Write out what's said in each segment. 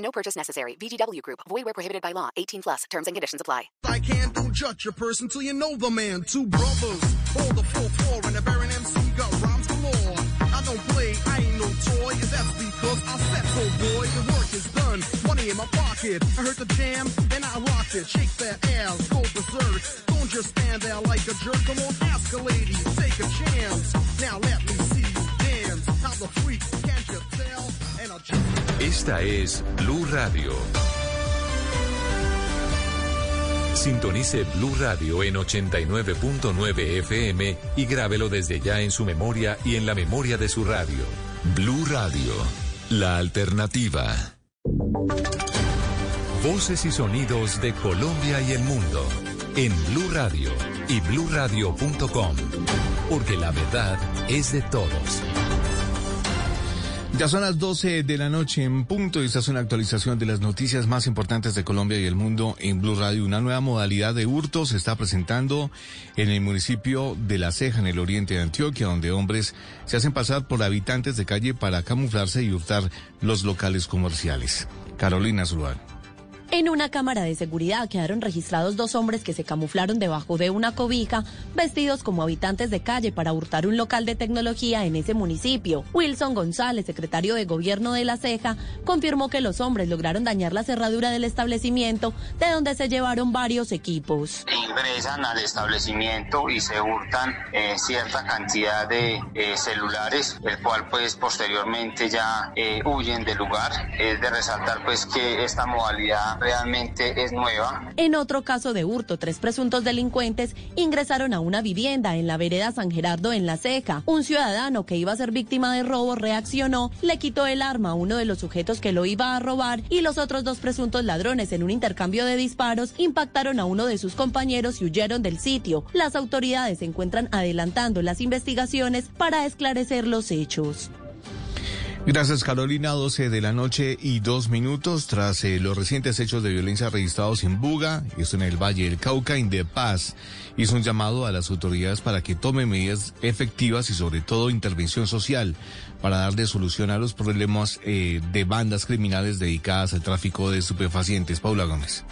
No purchase necessary. VGW Group. Void where prohibited by law. 18 plus. Terms and conditions apply. I can't don't judge a person till you know the man. Two brothers, hold the full floor, and the Baron MC got rhymes galore. I don't play, I ain't no toy. That's because I said so, boy. The work is done. Money in my pocket. I heard the jam, and I rocked it. Shake that ass, go berserk. Don't just stand there like a jerk. Come on, ask a lady, take a chance. Now let me see you dance. How the freak, can't Esta es Blue Radio. Sintonice Blue Radio en 89.9 FM y grábelo desde ya en su memoria y en la memoria de su radio. Blue Radio, la alternativa. Voces y sonidos de Colombia y el mundo en Blue Radio y bluradio.com, porque la verdad es de todos. Ya son las 12 de la noche en punto y esta es una actualización de las noticias más importantes de Colombia y el mundo en Blue Radio. Una nueva modalidad de hurto se está presentando en el municipio de La Ceja, en el oriente de Antioquia, donde hombres se hacen pasar por habitantes de calle para camuflarse y hurtar los locales comerciales. Carolina Zuluaga. En una cámara de seguridad quedaron registrados dos hombres que se camuflaron debajo de una cobija, vestidos como habitantes de calle para hurtar un local de tecnología en ese municipio. Wilson González, secretario de Gobierno de La Ceja, confirmó que los hombres lograron dañar la cerradura del establecimiento, de donde se llevaron varios equipos. Ingresan al establecimiento y se hurtan eh, cierta cantidad de eh, celulares, el cual pues posteriormente ya eh, huyen del lugar. Es de resaltar pues que esta modalidad realmente es nueva. En otro caso de hurto, tres presuntos delincuentes ingresaron a una vivienda en la vereda San Gerardo en La Ceja. Un ciudadano que iba a ser víctima de robo reaccionó, le quitó el arma a uno de los sujetos que lo iba a robar y los otros dos presuntos ladrones en un intercambio de disparos impactaron a uno de sus compañeros y huyeron del sitio. Las autoridades se encuentran adelantando las investigaciones para esclarecer los hechos. Gracias Carolina, 12 de la noche y dos minutos tras eh, los recientes hechos de violencia registrados en Buga, esto en el Valle del Cauca, de Paz, hizo un llamado a las autoridades para que tomen medidas efectivas y sobre todo intervención social para darle solución a los problemas eh, de bandas criminales dedicadas al tráfico de estupefacientes. Paula Gómez.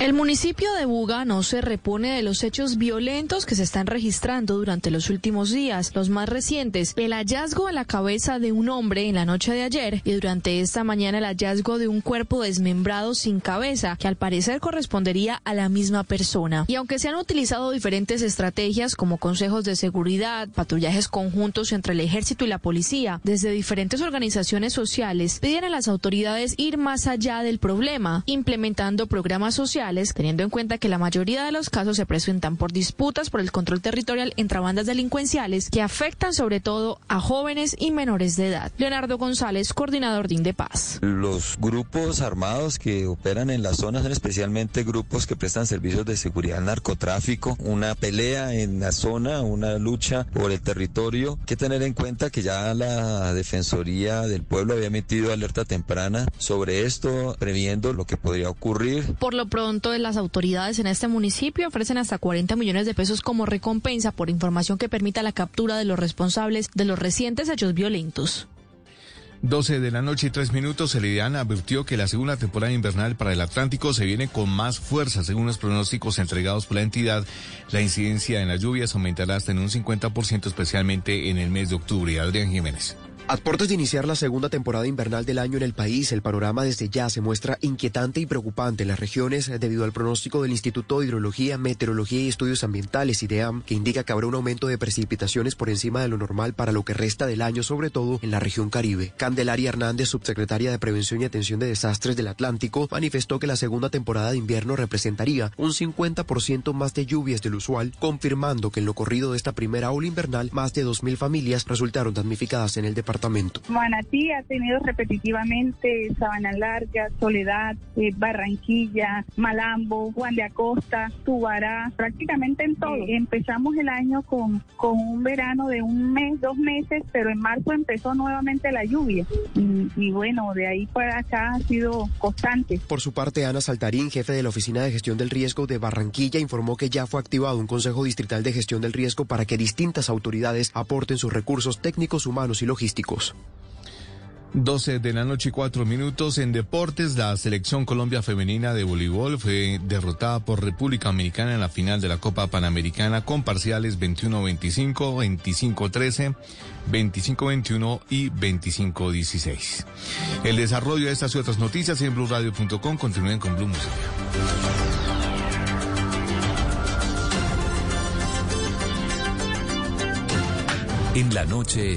El municipio de Buga no se repone de los hechos violentos que se están registrando durante los últimos días. Los más recientes, el hallazgo a la cabeza de un hombre en la noche de ayer y durante esta mañana el hallazgo de un cuerpo desmembrado sin cabeza que al parecer correspondería a la misma persona. Y aunque se han utilizado diferentes estrategias como consejos de seguridad, patrullajes conjuntos entre el ejército y la policía, desde diferentes organizaciones sociales piden a las autoridades ir más allá del problema, implementando programas sociales teniendo en cuenta que la mayoría de los casos se presentan por disputas por el control territorial entre bandas delincuenciales que afectan sobre todo a jóvenes y menores de edad. Leonardo González, coordinador de Indepaz. Los grupos armados que operan en las zonas son especialmente grupos que prestan servicios de seguridad al narcotráfico, una pelea en la zona, una lucha por el territorio. Hay que tener en cuenta que ya la Defensoría del Pueblo había emitido alerta temprana sobre esto, previendo lo que podría ocurrir. Por lo pronto, de las autoridades en este municipio ofrecen hasta 40 millones de pesos como recompensa por información que permita la captura de los responsables de los recientes hechos violentos. 12 de la noche y 3 minutos, Elidian advirtió que la segunda temporada invernal para el Atlántico se viene con más fuerza. Según los pronósticos entregados por la entidad, la incidencia en las lluvias aumentará hasta en un 50%, especialmente en el mes de octubre. Adrián Jiménez. A de iniciar la segunda temporada invernal del año en el país, el panorama desde ya se muestra inquietante y preocupante en las regiones debido al pronóstico del Instituto de Hidrología, Meteorología y Estudios Ambientales, IDEAM, que indica que habrá un aumento de precipitaciones por encima de lo normal para lo que resta del año, sobre todo en la región Caribe. Candelaria Hernández, subsecretaria de Prevención y Atención de Desastres del Atlántico, manifestó que la segunda temporada de invierno representaría un 50% más de lluvias del usual, confirmando que en lo corrido de esta primera ola invernal, más de 2.000 familias resultaron damnificadas en el departamento departamento. Manatí ha tenido repetitivamente Sabana Larga, Soledad, eh, Barranquilla, Malambo, Juan de Acosta, Tubará, prácticamente en todo. Empezamos el año con, con un verano de un mes, dos meses, pero en marzo empezó nuevamente la lluvia. Y, y bueno, de ahí para acá ha sido constante. Por su parte, Ana Saltarín, jefe de la Oficina de Gestión del Riesgo de Barranquilla, informó que ya fue activado un Consejo Distrital de Gestión del Riesgo para que distintas autoridades aporten sus recursos técnicos, humanos y logísticos. 12 de la noche y 4 minutos en deportes. La selección Colombia femenina de voleibol fue derrotada por República Dominicana en la final de la Copa Panamericana con parciales 21-25, 25-13, 25-21 y 25-16. El desarrollo de estas y otras noticias en blueradio.com. Continúen con Blue Música. En la noche,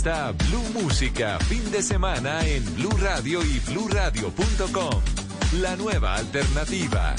Está Blue Música, fin de semana en Blue Radio y bluradio.com. La nueva alternativa.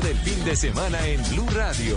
Del fin de semana en Blue Radio.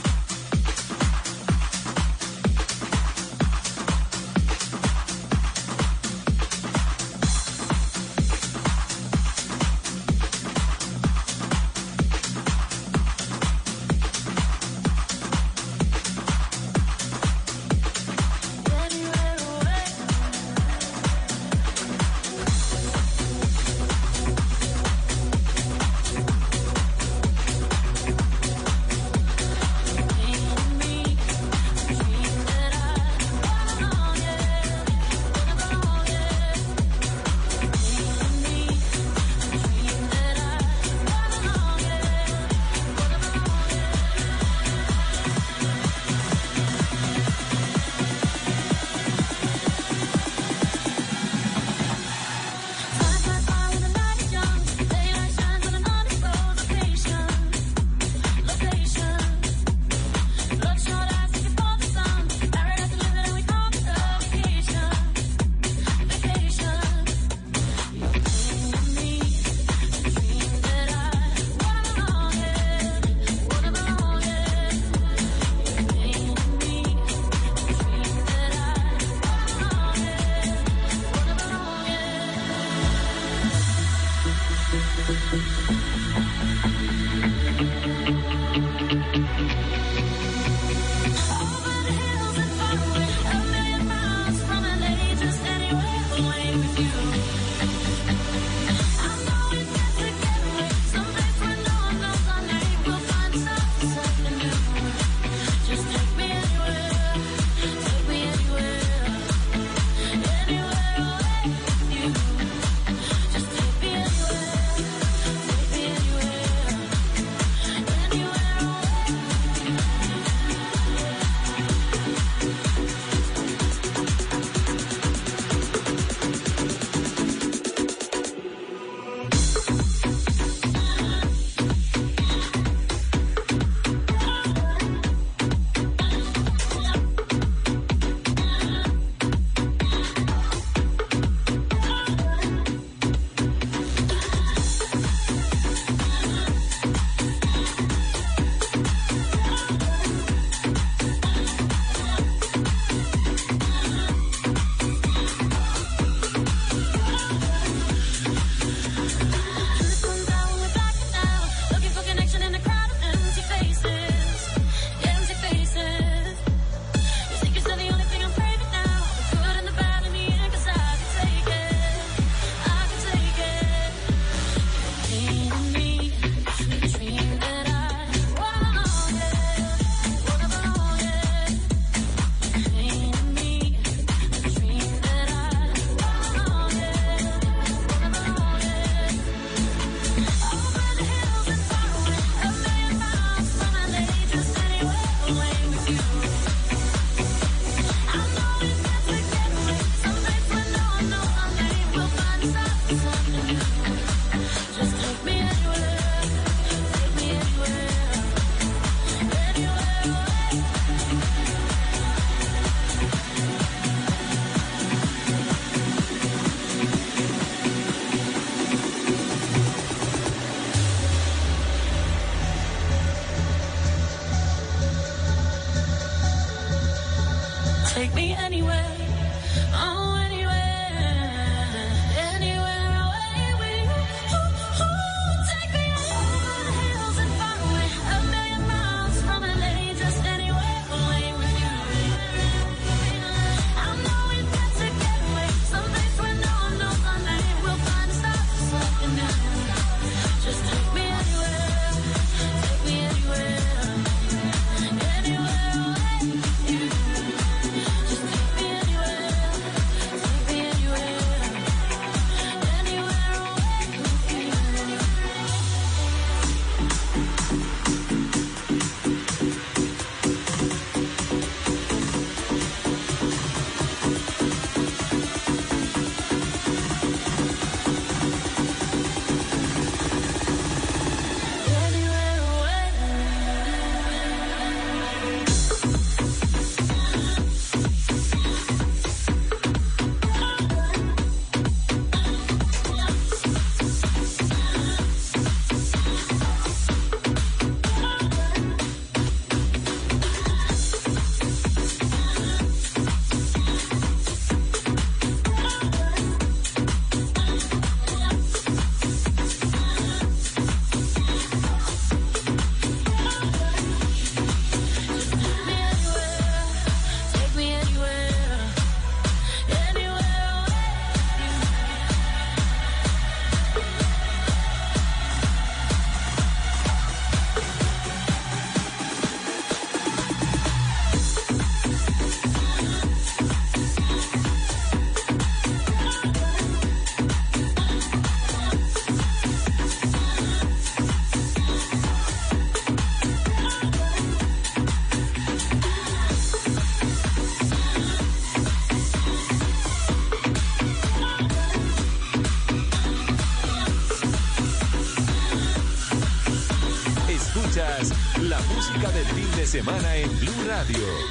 Semana en Blue Radio.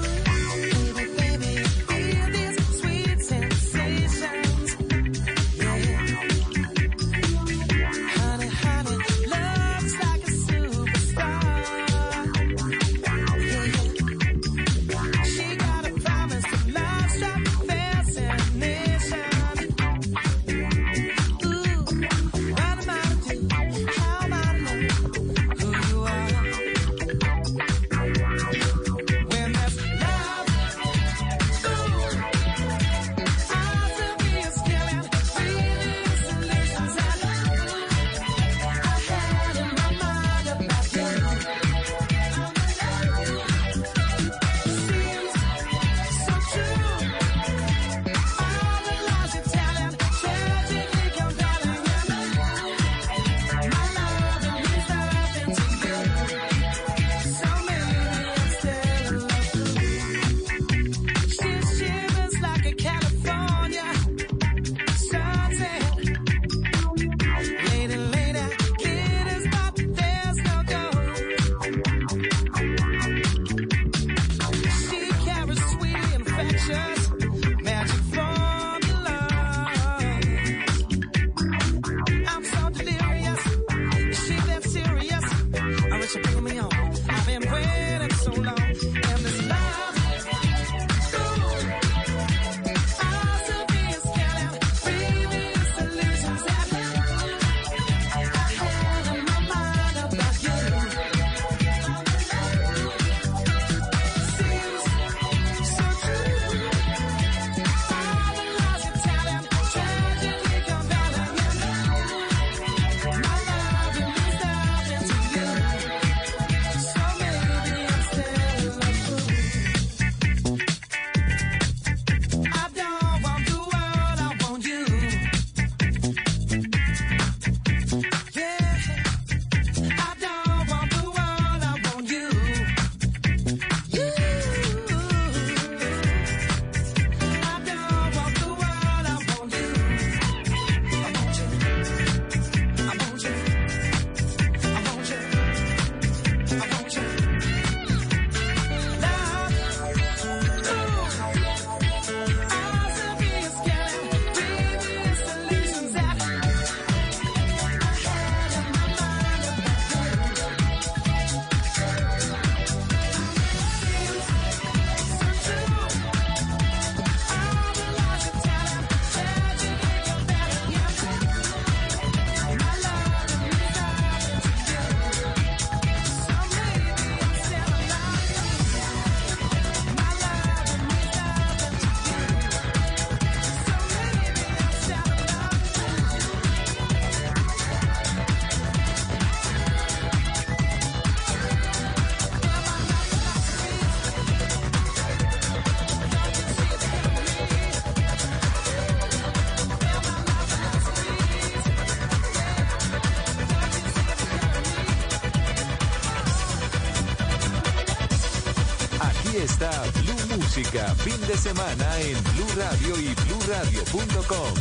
Fin de semana en Blue Radio y BlueRadio.com.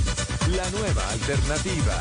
La nueva alternativa.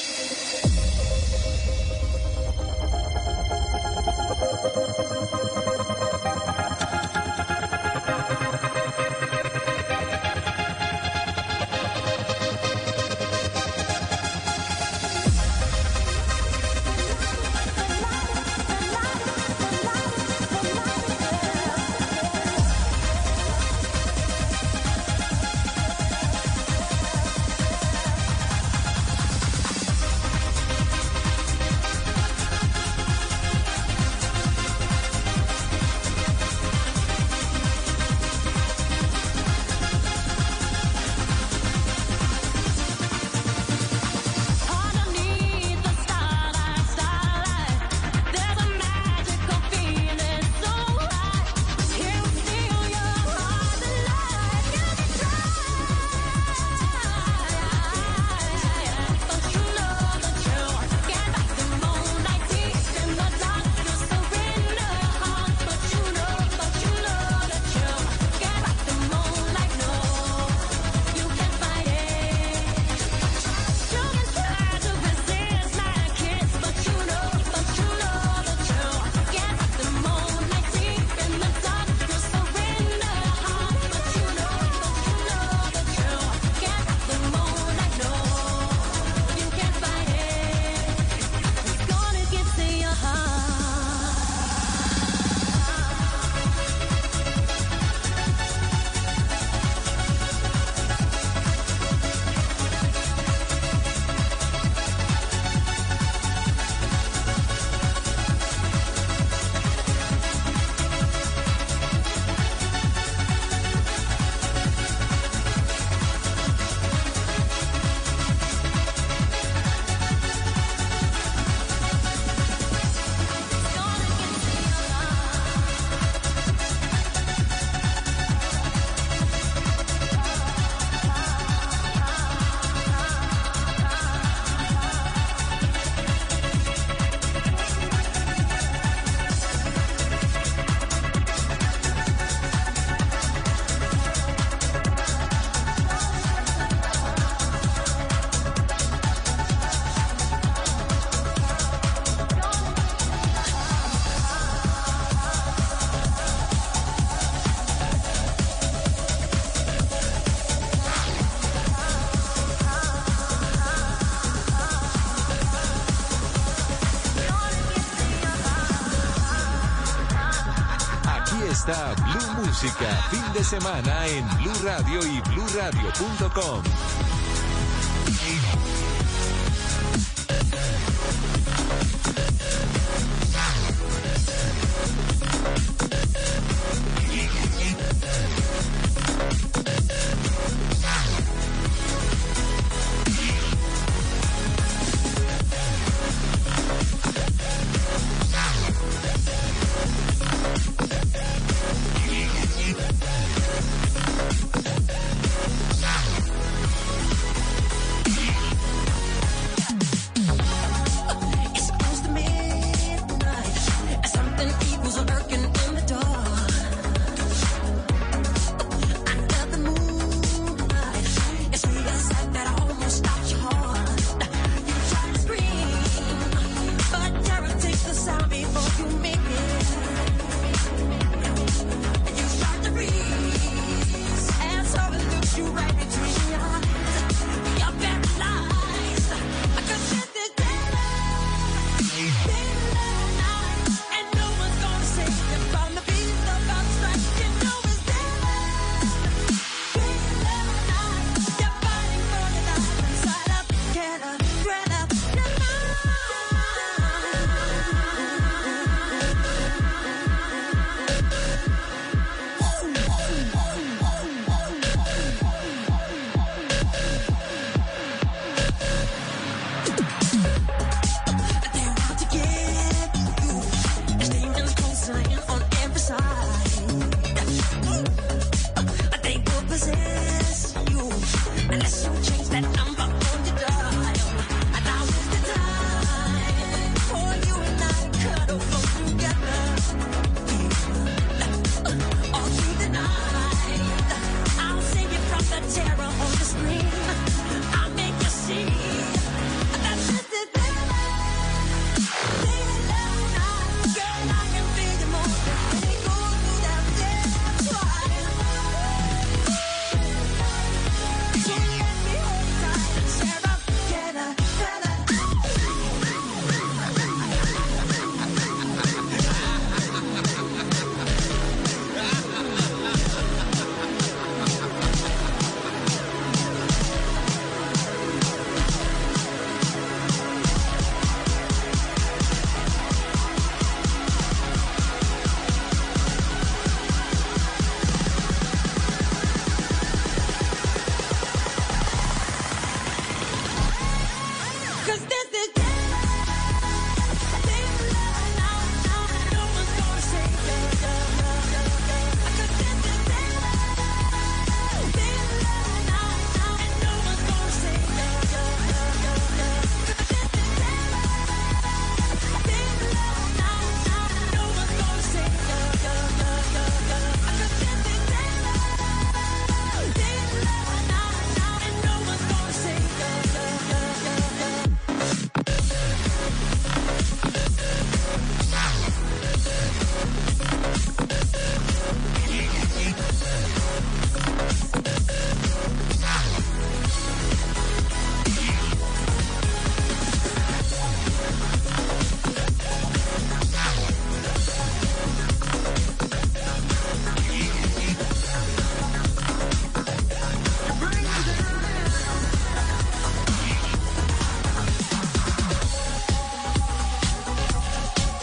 Fin de semana en Blue Radio y BlueRadio.com.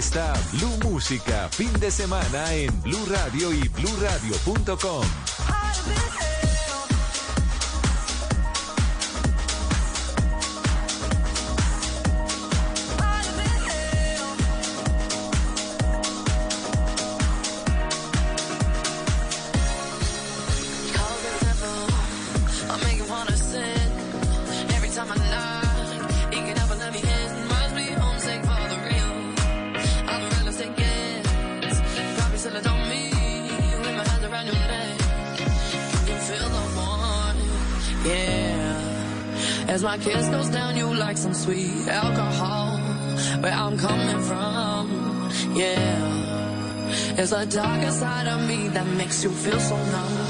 Está Blue Música, fin de semana en Blue Radio y bluradio.com. kiss goes down, you like some sweet alcohol. Where I'm coming from, yeah. It's a darker side of me that makes you feel so numb.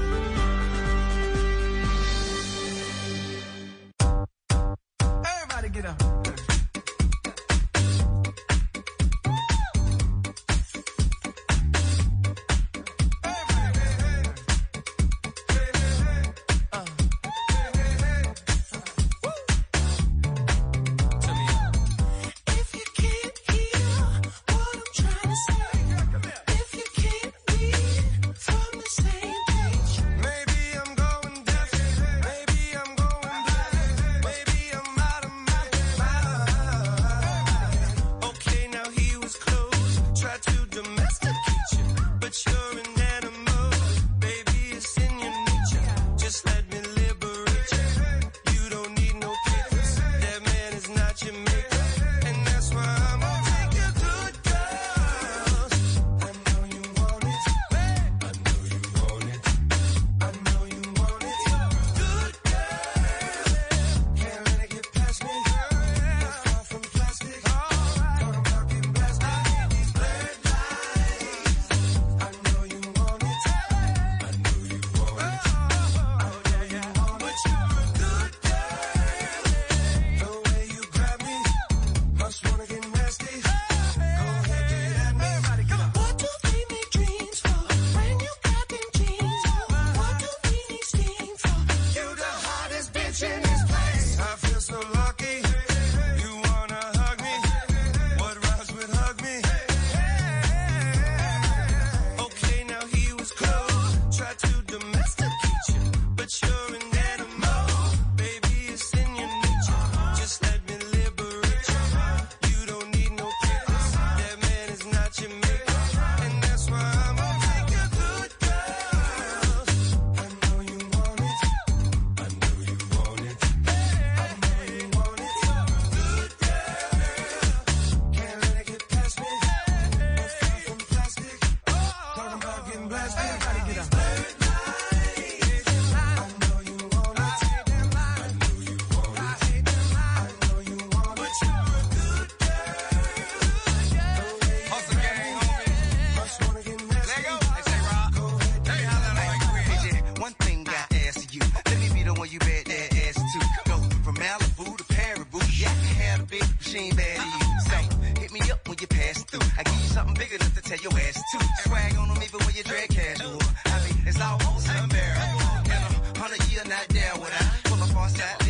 Something enough to tell your ass to. Swag on them even when you drag casual. I mean, it's almost unbearable. In a hundred year, not there would I pull up on side,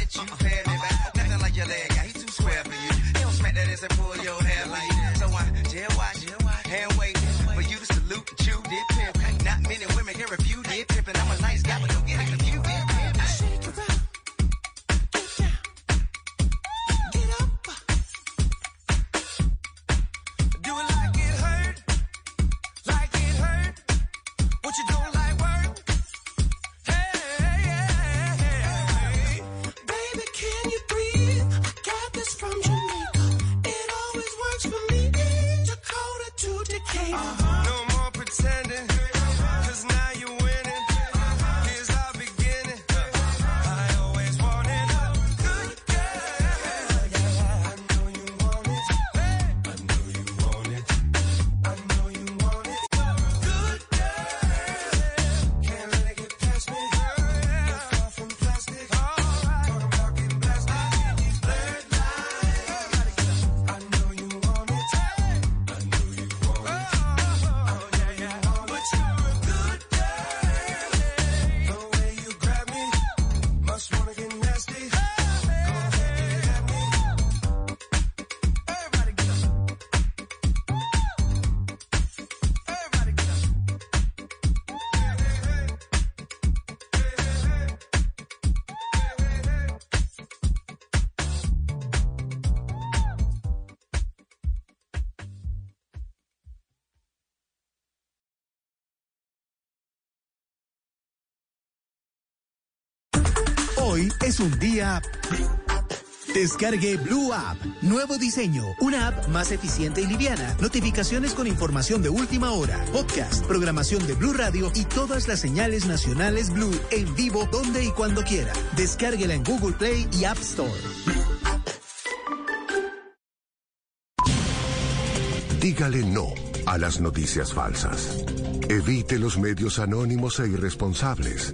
es un día... Descargue Blue App. Nuevo diseño. Una app más eficiente y liviana. Notificaciones con información de última hora. Podcast, programación de Blue Radio y todas las señales nacionales Blue en vivo donde y cuando quiera. Descárguela en Google Play y App Store. Dígale no a las noticias falsas. Evite los medios anónimos e irresponsables.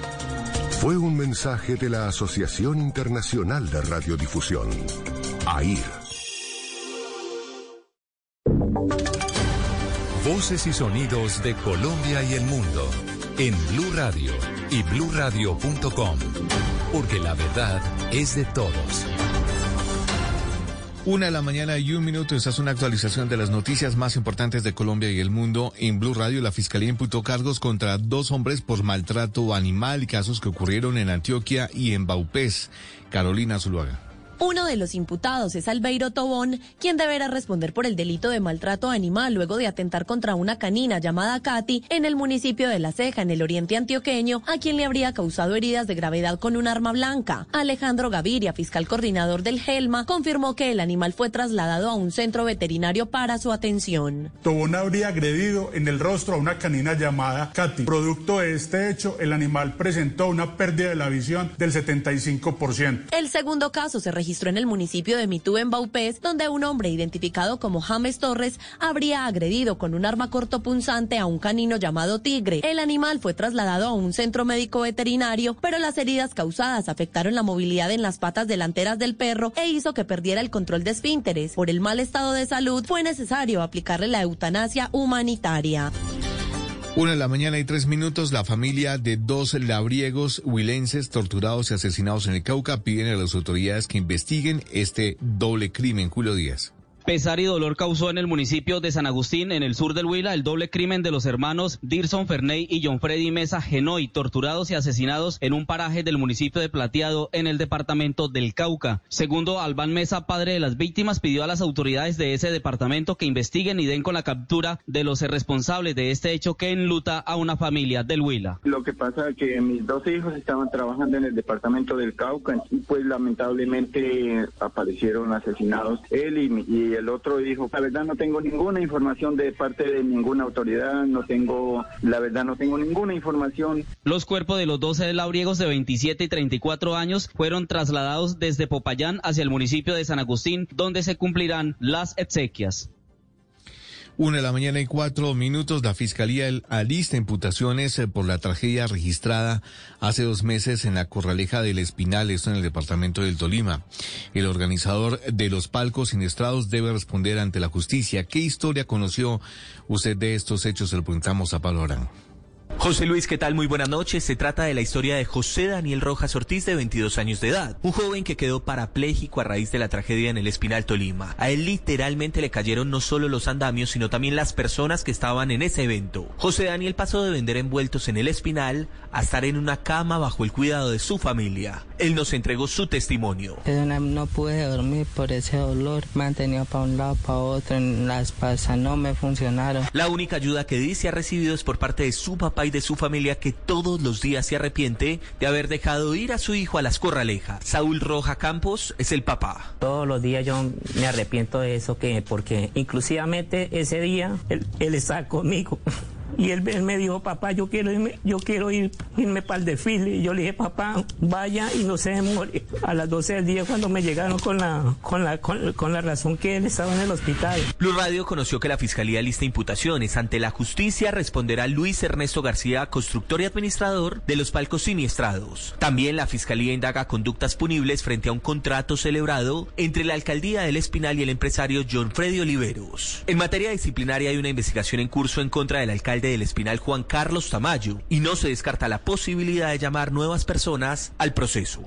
Fue un mensaje de la Asociación Internacional de Radiodifusión, AIR. Voces y sonidos de Colombia y el mundo en Blue Radio y bluradio.com, porque la verdad es de todos. Una de la mañana y un minuto. Esta es una actualización de las noticias más importantes de Colombia y el mundo. En Blue Radio, la Fiscalía imputó cargos contra dos hombres por maltrato animal, casos que ocurrieron en Antioquia y en Baupés. Carolina Zuluaga. Uno de los imputados es Albeiro Tobón, quien deberá responder por el delito de maltrato animal luego de atentar contra una canina llamada Katy en el municipio de La Ceja, en el oriente antioqueño, a quien le habría causado heridas de gravedad con un arma blanca. Alejandro Gaviria, fiscal coordinador del GELMA, confirmó que el animal fue trasladado a un centro veterinario para su atención. Tobón habría agredido en el rostro a una canina llamada Katy. Producto de este hecho, el animal presentó una pérdida de la visión del 75%. El segundo caso se registró en el municipio de Mitú, en Baupés, donde un hombre identificado como James Torres habría agredido con un arma cortopunzante a un canino llamado Tigre. El animal fue trasladado a un centro médico veterinario, pero las heridas causadas afectaron la movilidad en las patas delanteras del perro e hizo que perdiera el control de esfínteres. Por el mal estado de salud, fue necesario aplicarle la eutanasia humanitaria. Una de la mañana y tres minutos, la familia de dos labriegos huilenses torturados y asesinados en el Cauca piden a las autoridades que investiguen este doble crimen. Julio Díaz. Pesar y dolor causó en el municipio de San Agustín, en el sur del Huila, el doble crimen de los hermanos Dirson Ferney y John Freddy Mesa Genoy, torturados y asesinados en un paraje del municipio de Plateado, en el departamento del Cauca. Segundo, Albán Mesa, padre de las víctimas, pidió a las autoridades de ese departamento que investiguen y den con la captura de los responsables de este hecho que enluta a una familia del Huila. Lo que pasa es que mis dos hijos estaban trabajando en el departamento del Cauca y pues lamentablemente aparecieron asesinados él y, y y el otro hijo. La verdad no tengo ninguna información de parte de ninguna autoridad, no tengo, la verdad no tengo ninguna información. Los cuerpos de los 12 labriegos de 27 y 34 años fueron trasladados desde Popayán hacia el municipio de San Agustín, donde se cumplirán las exequias. Una de la mañana y cuatro minutos, la Fiscalía alista imputaciones eh, por la tragedia registrada hace dos meses en la Corraleja del Espinal, esto en el departamento del Tolima. El organizador de los palcos siniestrados debe responder ante la justicia. ¿Qué historia conoció usted de estos hechos? Se lo preguntamos a Pablo Arán. José Luis, ¿qué tal? Muy buenas noches. Se trata de la historia de José Daniel Rojas Ortiz, de 22 años de edad, un joven que quedó parapléjico a raíz de la tragedia en el Espinal Tolima. A él literalmente le cayeron no solo los andamios, sino también las personas que estaban en ese evento. José Daniel pasó de vender envueltos en el Espinal a estar en una cama bajo el cuidado de su familia. Él nos entregó su testimonio. No pude dormir por ese dolor, me han tenido para un lado, para otro, las pasas no me funcionaron. La única ayuda que dice ha recibido es por parte de su papá y de su familia que todos los días se arrepiente de haber dejado ir a su hijo a las corralejas. Saúl Roja Campos es el papá. Todos los días yo me arrepiento de eso, que porque inclusivamente ese día él, él conmigo. Y él, él, me dijo, papá, yo quiero irme, yo quiero ir, irme para el desfile. Y yo le dije, papá, vaya y no se demore. A las 12 del día cuando me llegaron con la, con la, con, con, la razón que él estaba en el hospital. Blue Radio conoció que la Fiscalía lista imputaciones. Ante la justicia responderá Luis Ernesto García, constructor y administrador de los palcos siniestrados. También la Fiscalía indaga conductas punibles frente a un contrato celebrado entre la Alcaldía del Espinal y el empresario John Freddy Oliveros. En materia disciplinaria hay una investigación en curso en contra del alcalde del Espinal Juan Carlos Tamayo y no se descarta la posibilidad de llamar nuevas personas al proceso.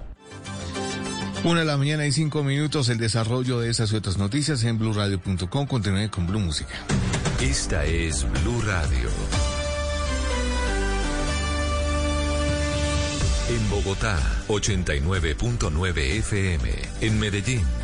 Una de la mañana y cinco minutos, el desarrollo de esas y otras noticias en blurradio.com. Continúe con Blue Música. Esta es Blue Radio. En Bogotá, 89.9 FM. En Medellín.